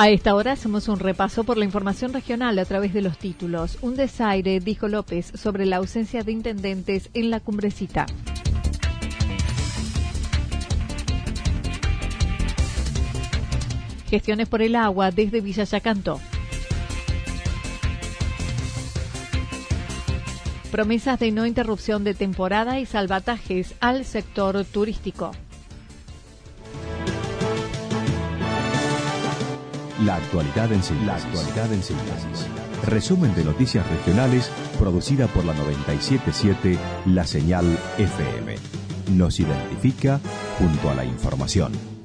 A esta hora hacemos un repaso por la información regional a través de los títulos. Un desaire, dijo López, sobre la ausencia de intendentes en la cumbrecita. Gestiones por el agua desde Villa Yacanto. Promesas de no interrupción de temporada y salvatajes al sector turístico. La actualidad en síntesis. La actualidad en síntesis. Resumen de noticias regionales producida por la 977 La Señal FM. Nos identifica junto a la información.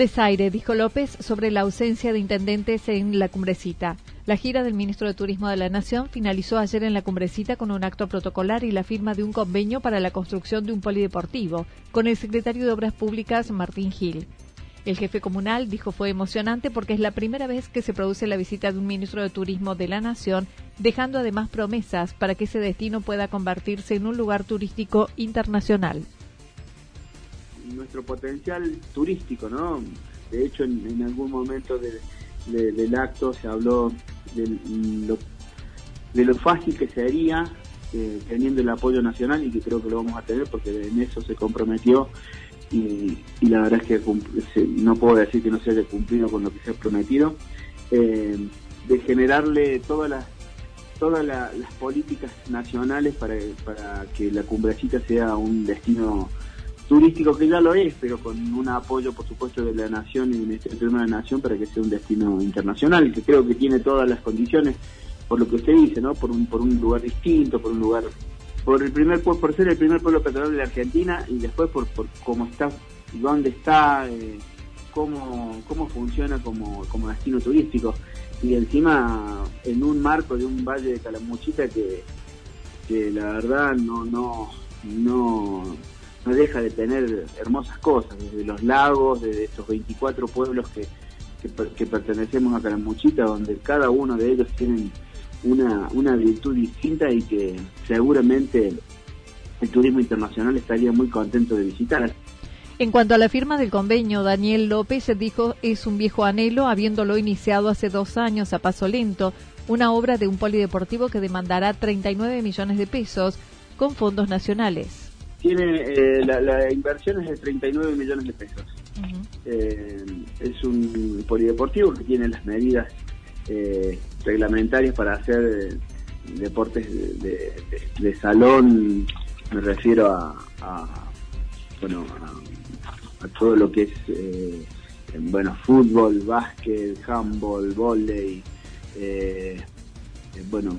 Desaire, dijo López, sobre la ausencia de intendentes en la cumbrecita. La gira del ministro de Turismo de la Nación finalizó ayer en la cumbrecita con un acto protocolar y la firma de un convenio para la construcción de un polideportivo con el secretario de Obras Públicas, Martín Gil. El jefe comunal dijo fue emocionante porque es la primera vez que se produce la visita de un ministro de Turismo de la Nación, dejando además promesas para que ese destino pueda convertirse en un lugar turístico internacional nuestro potencial turístico, ¿no? De hecho, en, algún momento del acto se habló de lo, de lo fácil que sería eh, teniendo el apoyo nacional y que creo que lo vamos a tener porque en eso se comprometió y, la verdad es que no puedo decir que no se haya cumplido con lo que se ha prometido, eh, de generarle todas las todas las políticas nacionales para, para que la cumbrecita sea un destino turístico que ya lo es, pero con un apoyo, por supuesto, de la Nación y del Ministerio de la Nación para que sea un destino internacional, que creo que tiene todas las condiciones, por lo que usted dice, ¿no? Por un, por un lugar distinto, por un lugar, por el primer por ser el primer pueblo petrolero de la Argentina y después por, por cómo está, dónde está, eh, cómo, cómo funciona como, como destino turístico. Y encima en un marco de un valle de Calamuchita que, que la verdad no, no, no no deja de tener hermosas cosas, desde los lagos, desde estos 24 pueblos que, que, pertenecemos a Calamuchita, donde cada uno de ellos tienen una, una virtud distinta y que seguramente el turismo internacional estaría muy contento de visitar. En cuanto a la firma del convenio, Daniel López dijo es un viejo anhelo, habiéndolo iniciado hace dos años a paso lento, una obra de un polideportivo que demandará 39 millones de pesos con fondos nacionales tiene eh, la, inversión es de 39 millones de pesos. Eh, es un polideportivo que tiene las medidas eh, reglamentarias para hacer deportes de, salón, me refiero a, bueno a, todo lo que es bueno fútbol, básquet, handball, volei. Bueno,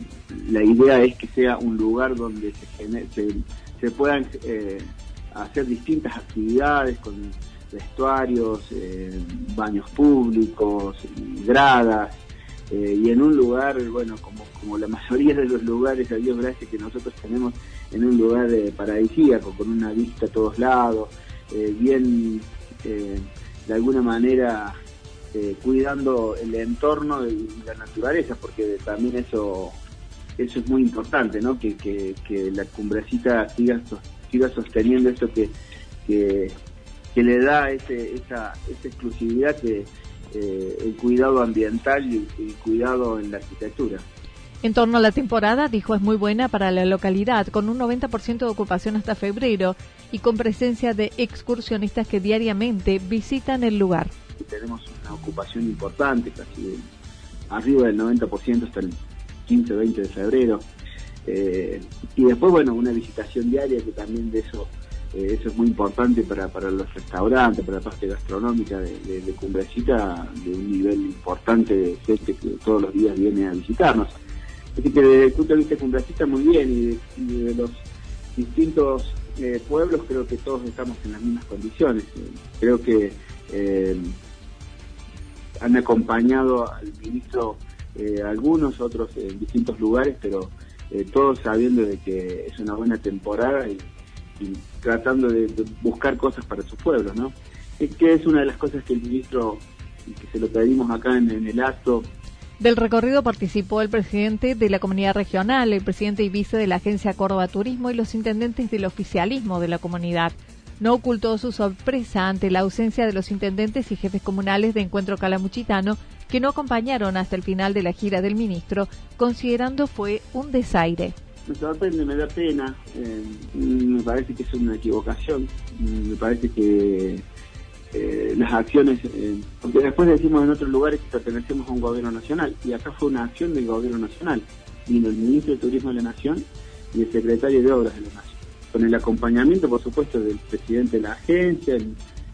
la idea es que sea un lugar donde se, se se puedan eh, hacer distintas actividades con, vestuarios, baños públicos, gradas, y en un lugar, bueno, como, como la mayoría de los lugares, a Dios gracias, que nosotros tenemos en un lugar paradisíaco, con una vista a todos lados, bien, de alguna manera, cuidando el entorno y la naturaleza, porque también eso eso es muy importante, ¿no? Que, que, la cumbrecita siga, siga sosteniendo esto que, que, le da ese, esa, esa exclusividad que eh, el cuidado ambiental y el cuidado en la arquitectura. En torno a la temporada, dijo, es muy buena para la localidad, con un 90% de ocupación hasta febrero y con presencia de excursionistas que diariamente visitan el lugar. Tenemos una ocupación importante, casi arriba del 90% hasta el 15, 20 de febrero. Eh, y después, bueno, una visitación diaria que también de eso, eh, eso es muy importante para, para los restaurantes, para la parte gastronómica de, de, Cumbrecita, de un nivel importante de gente que todos los días viene a visitarnos. Así que desde el punto de vista de Cumbrecita muy bien y de, los distintos eh, pueblos creo que todos estamos en las mismas condiciones. creo que han acompañado al ministro eh, algunos, otros en distintos lugares, pero eh, todos sabiendo de que es una buena temporada y, tratando de, buscar cosas para su pueblo, ¿no? Es que es una de las cosas que el ministro, que se lo pedimos acá en, en el acto, del recorrido participó el presidente de la comunidad regional, el presidente y vice de la Agencia Córdoba Turismo y los intendentes del oficialismo de la comunidad no ocultó su sorpresa ante la ausencia de los intendentes y jefes comunales de Encuentro Calamuchitano, que no acompañaron hasta el final de la gira del ministro, considerando fue un desaire. Me sorprende, me da pena, eh, me parece que es una equivocación, me parece que eh, las acciones, eh, porque después decimos en otros lugares que pertenecemos a un gobierno nacional, y acá fue una acción del gobierno nacional, vino el ministro de Turismo de la Nación y el secretario de Obras de la Nación con el acompañamiento, por supuesto, del presidente de la agencia,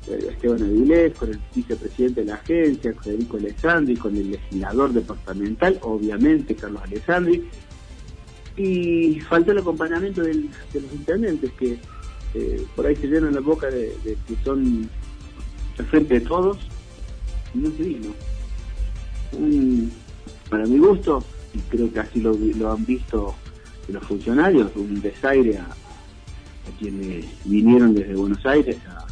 Esteban Avilés, con el vicepresidente de la agencia, Federico Alessandri, con el legislador departamental, obviamente, Carlos Alessandri, y faltó el acompañamiento de los intendentes, que eh, por ahí se llenan la boca de, que son al frente de todos, y no se vino. para mi gusto, y creo que así lo, lo han visto los funcionarios, un desaire a quienes vinieron desde Buenos Aires a,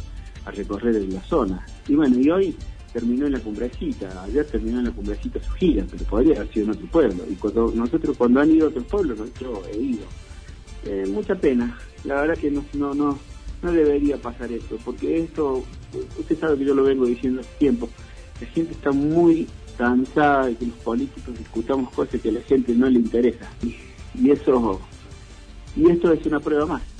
recorrer la zona. Y bueno, y hoy terminó en la cumbrecita, ayer terminó en la cumbrecita su gira, pero podría haber sido en otro pueblo. Y cuando nosotros cuando han ido a otros pueblos, nosotros he ido. Eh, mucha pena, la verdad que no, no, no, no debería pasar esto, porque esto, usted sabe que yo lo vengo diciendo hace tiempo, la gente está muy cansada de que los políticos discutamos cosas que a la gente no le interesa. Y, y eso, y esto es una prueba más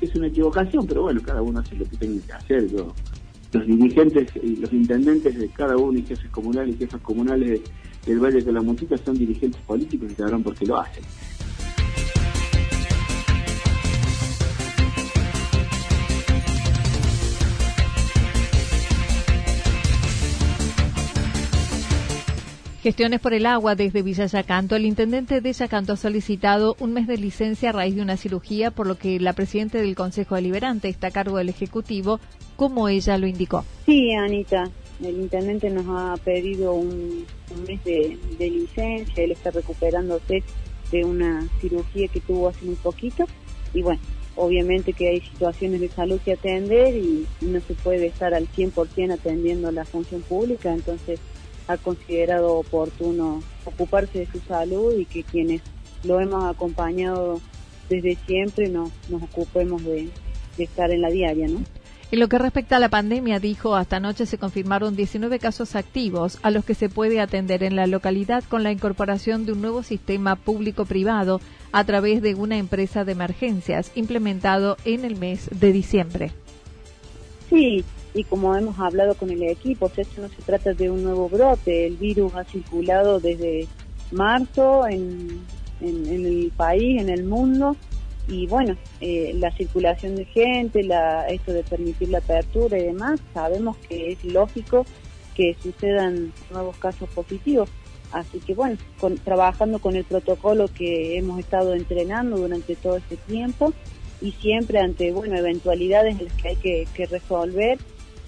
es una equivocación, pero bueno, cada uno hace lo que tiene que hacer. los dirigentes y los intendentes de cada uno y jefes comunales y jefas comunales del Valle de la Montita son dirigentes políticos y sabrán por qué lo hacen. Gestiones por el agua desde Villa Yacanto. El intendente de Yacanto ha solicitado un mes de licencia a raíz de una cirugía, por lo que la presidenta del Consejo Deliberante está a cargo del Ejecutivo, como ella lo indicó. Sí, Anita, el intendente nos ha pedido un, mes de, licencia, él está recuperándose de una cirugía que tuvo hace muy poquito y bueno, obviamente que hay situaciones de salud que atender y no se puede estar al 100% atendiendo la función pública, entonces ha considerado oportuno ocuparse de su salud y que quienes lo hemos acompañado desde siempre nos, nos ocupemos de, estar en la diaria, ¿no? En lo que respecta a la pandemia, dijo, hasta anoche se confirmaron 19 casos activos a los que se puede atender en la localidad con la incorporación de un nuevo sistema público-privado a través de una empresa de emergencias implementado en el mes de diciembre. Sí, y como hemos hablado con el equipo, esto no se trata de un nuevo brote, el virus ha circulado desde marzo en, el país, en el mundo, y bueno, eh, la circulación de gente, la, esto de permitir la apertura y demás, sabemos que es lógico que sucedan nuevos casos positivos. Así que bueno, trabajando con el protocolo que hemos estado entrenando durante todo este tiempo y siempre ante bueno eventualidades en las que hay que resolver,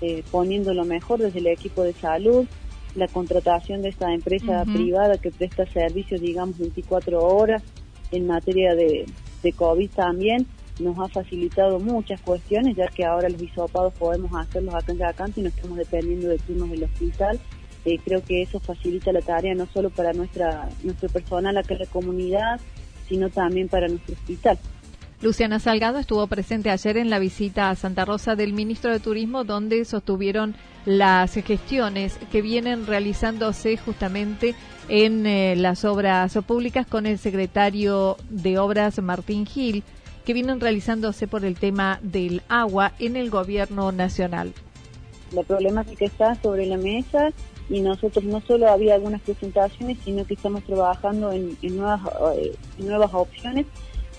eh, poniendo lo mejor desde el equipo de salud, la contratación de esta empresa privada que presta servicios, digamos, 24 horas en materia de, de COVID también, nos ha facilitado muchas cuestiones, ya que ahora los hisopados podemos hacerlos acá en Yacanto y no estamos dependiendo de turnos del hospital. Eh, creo que eso facilita la tarea no solo para nuestra nuestro personal acá en la comunidad, sino también para nuestro hospital. Luciana Salgado estuvo presente ayer en la visita a Santa Rosa del ministro de Turismo, donde sostuvieron las gestiones que vienen realizándose justamente en eh, las obras públicas con el secretario de Obras, Martín Gil, que vienen realizándose por el tema del agua en el gobierno nacional. La problemática está sobre la mesa y nosotros no solo había algunas presentaciones, sino que estamos trabajando en, nuevas, eh, nuevas opciones.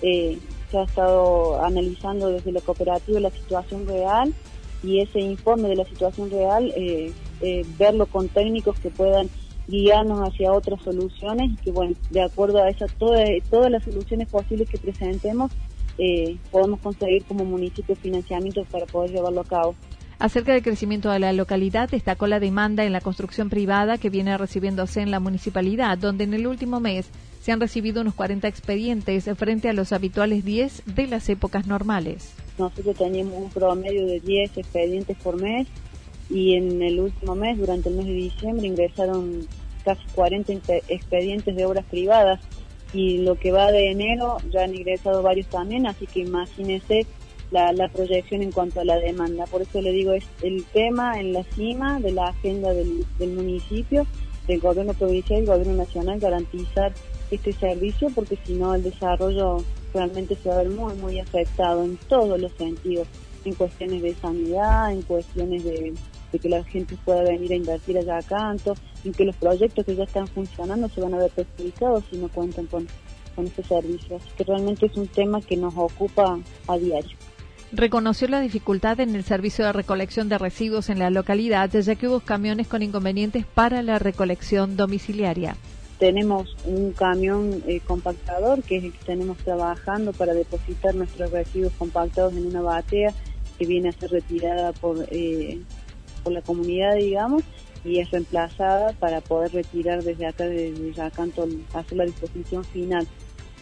Eh, se ha estado analizando desde la cooperativa la situación real y ese informe de la situación real, eh, eh, verlo con técnicos que puedan guiarnos hacia otras soluciones y que, bueno, de acuerdo a esas, todas, todas las soluciones posibles que presentemos, eh, podemos conseguir como municipio financiamiento para poder llevarlo a cabo. Acerca del crecimiento de la localidad, destacó la demanda en la construcción privada que viene recibiéndose en la municipalidad, donde en el último mes se han recibido unos 40 expedientes frente a los habituales 10 de las épocas normales. Nosotros teníamos un promedio de 10 expedientes por mes y en el último mes, durante el mes de diciembre, ingresaron casi 40 expedientes de obras privadas y lo que va de enero ya han ingresado varios también, así que imagínese la, proyección en cuanto a la demanda. Por eso le digo, es el tema en la cima de la agenda del, del municipio, del gobierno provincial y del gobierno nacional, garantizar este servicio porque si no el desarrollo realmente se va a ver muy, muy afectado en todos los sentidos, en cuestiones de sanidad, en cuestiones de, que la gente pueda venir a invertir allá a canto, en que los proyectos que ya están funcionando se van a ver perjudicados si no cuentan con, con este servicio. Así que realmente es un tema que nos ocupa a diario reconoció la dificultad en el servicio de recolección de residuos en la localidad, ya que hubo camiones con inconvenientes para la recolección domiciliaria tenemos un camión eh, compactador que es el que tenemos trabajando para depositar nuestros residuos compactados en una batea que viene a ser retirada por, eh, por la comunidad, digamos, y es reemplazada para poder retirar desde acá, desde Yacanto, hacer la disposición final.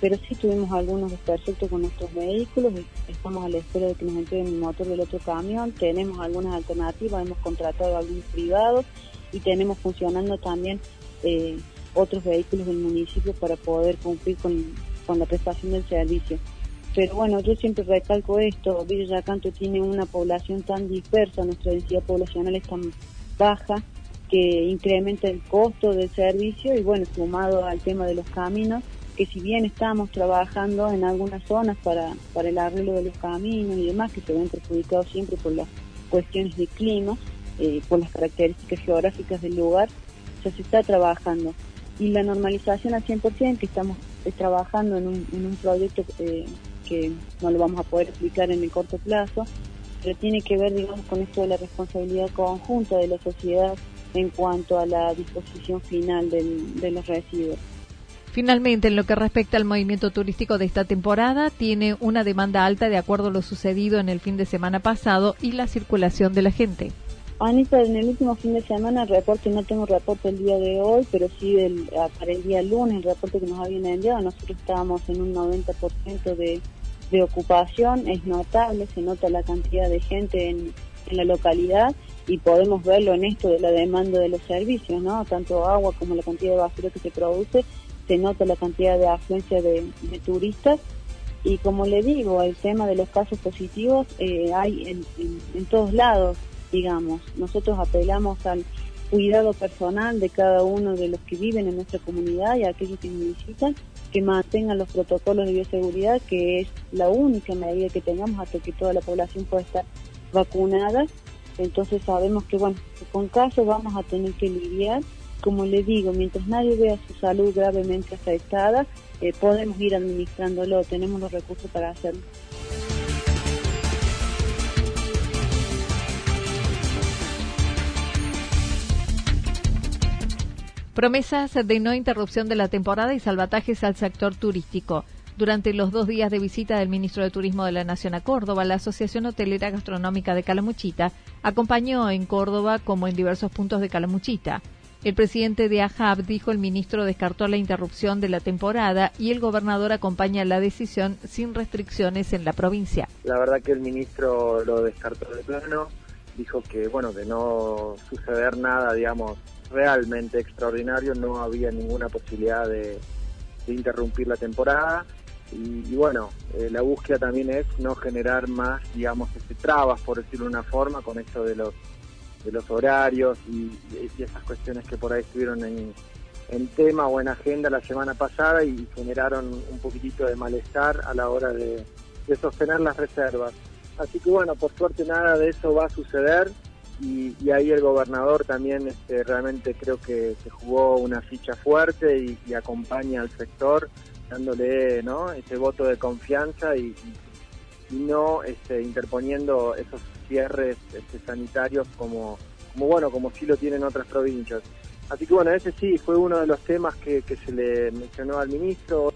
Pero sí tuvimos algunos desperfectos con nuestros vehículos, estamos a la espera de que nos entreguen el motor del otro camión, tenemos algunas alternativas, hemos contratado a algunos privados y tenemos funcionando también eh, otros vehículos del municipio para poder cumplir con, la prestación del servicio. Pero bueno, yo siempre recalco esto, Villa Yacanto tiene una población tan dispersa, nuestra densidad poblacional es tan baja que incrementa el costo del servicio y bueno, sumado al tema de los caminos, que si bien estamos trabajando en algunas zonas para, para el arreglo de los caminos y demás, que se ven perjudicados siempre por las cuestiones de clima, eh, por las características geográficas del lugar, ya se está trabajando y la normalización al 100%, que estamos eh, trabajando en un, proyecto eh, que no lo vamos a poder explicar en el corto plazo, pero tiene que ver, digamos, con esto de la responsabilidad conjunta de la sociedad en cuanto a la disposición final de los residuos. Finalmente, en lo que respecta al movimiento turístico de esta temporada, tiene una demanda alta de acuerdo a lo sucedido en el fin de semana pasado y la circulación de la gente. Anita, en el último fin de semana, el reporte, no tengo reporte el día de hoy, pero sí para el día lunes, el reporte que nos habían enviado, nosotros estábamos en un 90% de, ocupación, es notable, se nota la cantidad de gente en, la localidad y podemos verlo en esto de la demanda de los servicios, ¿no? Tanto agua como la cantidad de basura que se produce, se nota la cantidad de afluencia de, turistas y como le digo, el tema de los casos positivos eh, hay en todos lados digamos. Nosotros apelamos al cuidado personal de cada uno de los que viven en nuestra comunidad y a aquellos que nos visitan, que mantengan los protocolos de bioseguridad, que es la única medida que tengamos hasta que toda la población pueda estar vacunada. Entonces sabemos que, bueno, con casos vamos a tener que lidiar. Como le digo, mientras nadie vea su salud gravemente afectada, eh, podemos ir administrándolo, tenemos los recursos para hacerlo. Promesas de no interrupción de la temporada y salvatajes al sector turístico. Durante los dos días de visita del ministro de Turismo de la Nación a Córdoba, la Asociación Hotelera Gastronómica de Calamuchita acompañó en Córdoba como en diversos puntos de Calamuchita. El presidente de AHAB dijo el ministro descartó la interrupción de la temporada y el gobernador acompaña la decisión sin restricciones en la provincia. La verdad que el ministro lo descartó de plano, dijo que bueno, de no suceder nada, digamos, realmente extraordinario, no había ninguna posibilidad de, interrumpir la temporada. Y, bueno, eh, la búsqueda también es no generar más, digamos, este, trabas, por decirlo de una forma, con esto de los de los horarios y, esas cuestiones que por ahí estuvieron en, tema o en agenda la semana pasada y generaron un poquitito de malestar a la hora de, sostener las reservas. Así que bueno, por suerte nada de eso va a suceder y, ahí el gobernador también este, realmente creo que se jugó una ficha fuerte y, acompaña al sector dándole ¿no? ese voto de confianza y, no este, interponiendo esos cierres este, sanitarios como, como, bueno, como sí lo tienen otras provincias. Así que bueno, ese sí fue uno de los temas que, que se le mencionó al ministro.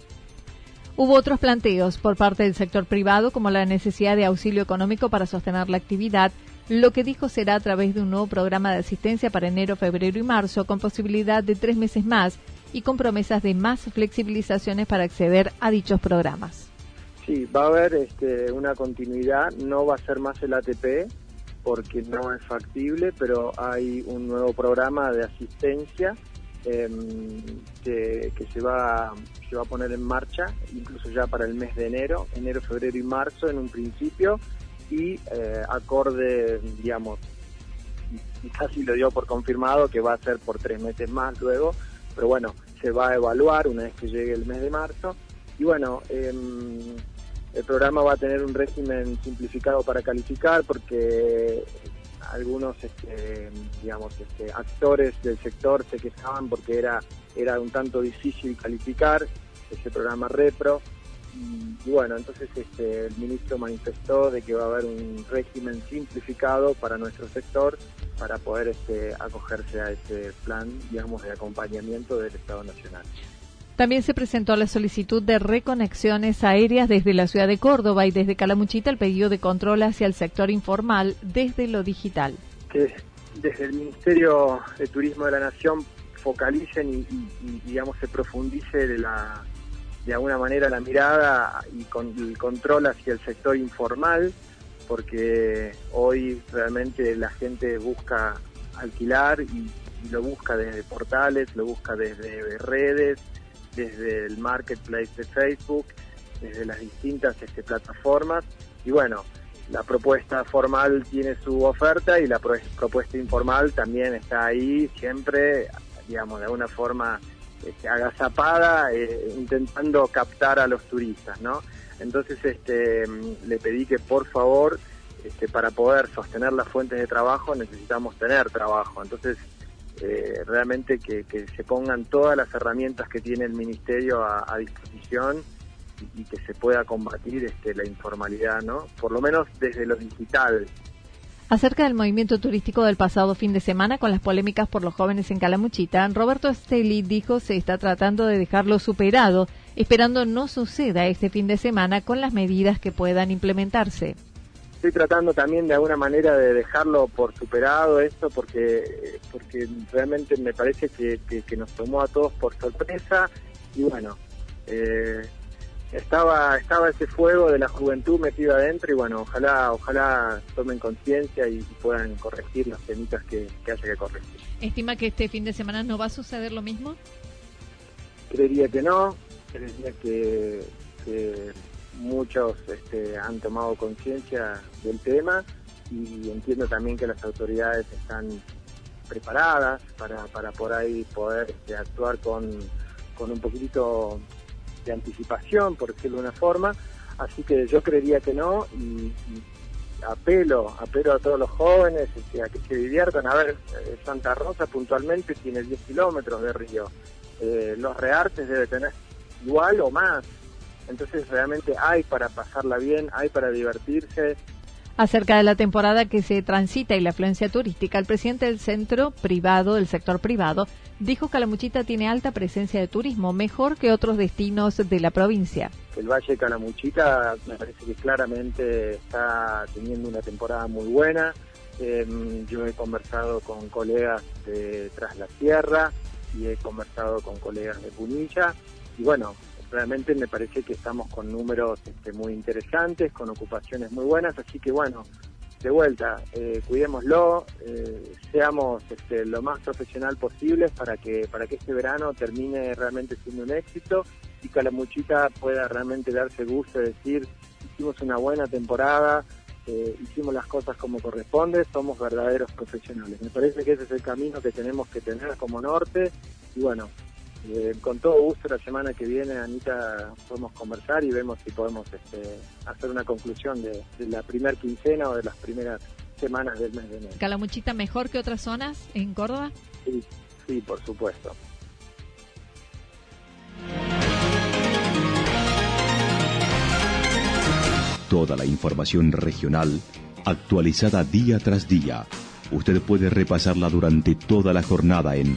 Hubo otros planteos por parte del sector privado, como la necesidad de auxilio económico para sostener la actividad, lo que dijo será a través de un nuevo programa de asistencia para enero, febrero y marzo, con posibilidad de tres meses más y con promesas de más flexibilizaciones para acceder a dichos programas. Sí, va a haber este, una continuidad, no va a ser más el ATP porque no es factible, pero hay un nuevo programa de asistencia em, que, se, va, se va a poner en marcha, incluso ya para el mes de enero, enero, febrero y marzo en un principio, y eh, acorde, digamos, casi lo dio por confirmado que va a ser por tres meses más luego, pero bueno, se va a evaluar una vez que llegue el mes de marzo. Y bueno, eh, el programa va a tener un régimen simplificado para calificar porque algunos este, digamos este, actores del sector se quejaban porque era era un tanto difícil calificar ese programa repro y, bueno entonces este, el ministro manifestó de que va a haber un régimen simplificado para nuestro sector para poder este, acogerse a ese plan digamos de acompañamiento del Estado Nacional. También se presentó la solicitud de reconexiones aéreas desde la ciudad de Córdoba y desde Calamuchita el pedido de control hacia el sector informal desde lo digital. Que desde el Ministerio de Turismo de la Nación focalicen y, digamos se profundice de, la, de alguna manera la mirada y con el control hacia el sector informal, porque hoy realmente la gente busca alquilar y lo busca desde portales, lo busca desde redes desde el marketplace de Facebook, desde las distintas este, plataformas. Y bueno, la propuesta formal tiene su oferta y la propuesta informal también está ahí siempre, digamos, de alguna forma este, agazapada, eh, intentando captar a los turistas, ¿no? Entonces este, le pedí que por favor, este, para poder sostener las fuentes de trabajo necesitamos tener trabajo. Entonces eh, realmente que, se pongan todas las herramientas que tiene el Ministerio a, disposición y, que se pueda combatir este, la informalidad, ¿no? Por lo menos desde lo digital. Acerca del movimiento turístico del pasado fin de semana con las polémicas por los jóvenes en Calamuchita, Roberto Esteli dijo se está tratando de dejarlo superado, esperando no suceda este fin de semana con las medidas que puedan implementarse. Estoy tratando también de alguna manera de dejarlo por superado esto porque porque realmente me parece que, nos tomó a todos por sorpresa y bueno eh, estaba estaba ese fuego de la juventud metido adentro y bueno ojalá ojalá tomen conciencia y, puedan corregir las temitas que, haya que corregir. Estima que este fin de semana no va a suceder lo mismo creería que no creería que muchos este, han tomado conciencia del tema y entiendo también que las autoridades están preparadas para, para por ahí poder este, actuar con, un poquitito de anticipación, por decirlo de una forma. Así que yo creería que no y, apelo, apelo a todos los jóvenes este, a que se diviertan. A ver, eh, Santa Rosa puntualmente tiene 10 kilómetros de río. Eh, los reartes debe tener igual o más. Entonces realmente hay para pasarla bien, hay para divertirse Acerca de la temporada que se transita y la afluencia turística, el presidente del centro privado, del sector privado, dijo que Calamuchita tiene alta presencia de turismo, mejor que otros destinos de la provincia. El Valle de Calamuchita me parece que claramente está teniendo una temporada muy buena. Em, yo he conversado con colegas de Tras la Sierra y he conversado con colegas de Punilla y bueno, realmente me parece que estamos con números este, muy interesantes, con ocupaciones muy buenas, así que bueno, de vuelta, eh, cuidémoslo, eh, seamos este, lo más profesional posible para que para que este verano termine realmente siendo un éxito y que la muchita pueda realmente darse gusto de decir hicimos una buena temporada, eh, hicimos las cosas como corresponde, somos verdaderos profesionales. Me parece que ese es el camino que tenemos que tener como norte y bueno, eh, con todo gusto la semana que viene, Anita, podemos conversar y vemos si podemos este, hacer una conclusión de, la primera quincena o de las primeras semanas del mes de enero. ¿Calamuchita mejor que otras zonas en Córdoba? Sí, sí, por supuesto. Toda la información regional actualizada día tras día. Usted puede repasarla durante toda la jornada en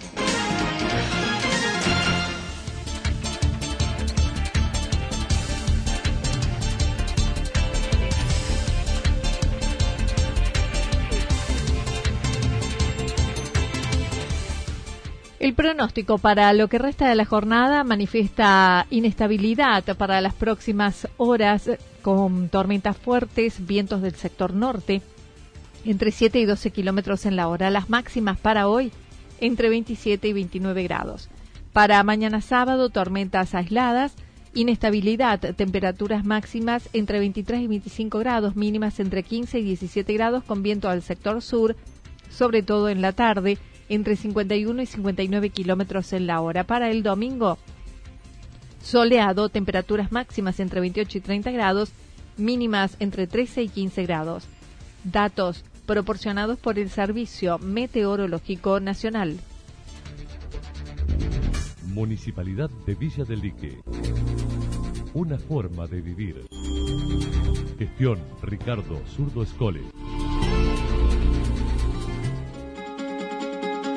El pronóstico para lo que resta de la jornada manifiesta inestabilidad para las próximas horas con tormentas fuertes, vientos del sector norte, entre 7 y 12 kilómetros en la hora. Las máximas para hoy entre 27 y 29 grados. Para mañana sábado, tormentas aisladas, inestabilidad, temperaturas máximas entre 23 y 25 grados, mínimas entre 15 y 17 grados con viento al sector sur, sobre todo en la tarde entre 51 y 59 kilómetros en la hora. Para el domingo, soleado, temperaturas máximas entre 28 y 30 grados, mínimas entre 13 y 15 grados. Datos proporcionados por el Servicio Meteorológico Nacional. Municipalidad de Villa del Lique. Una forma de vivir. Gestión Ricardo Zurdo Escole.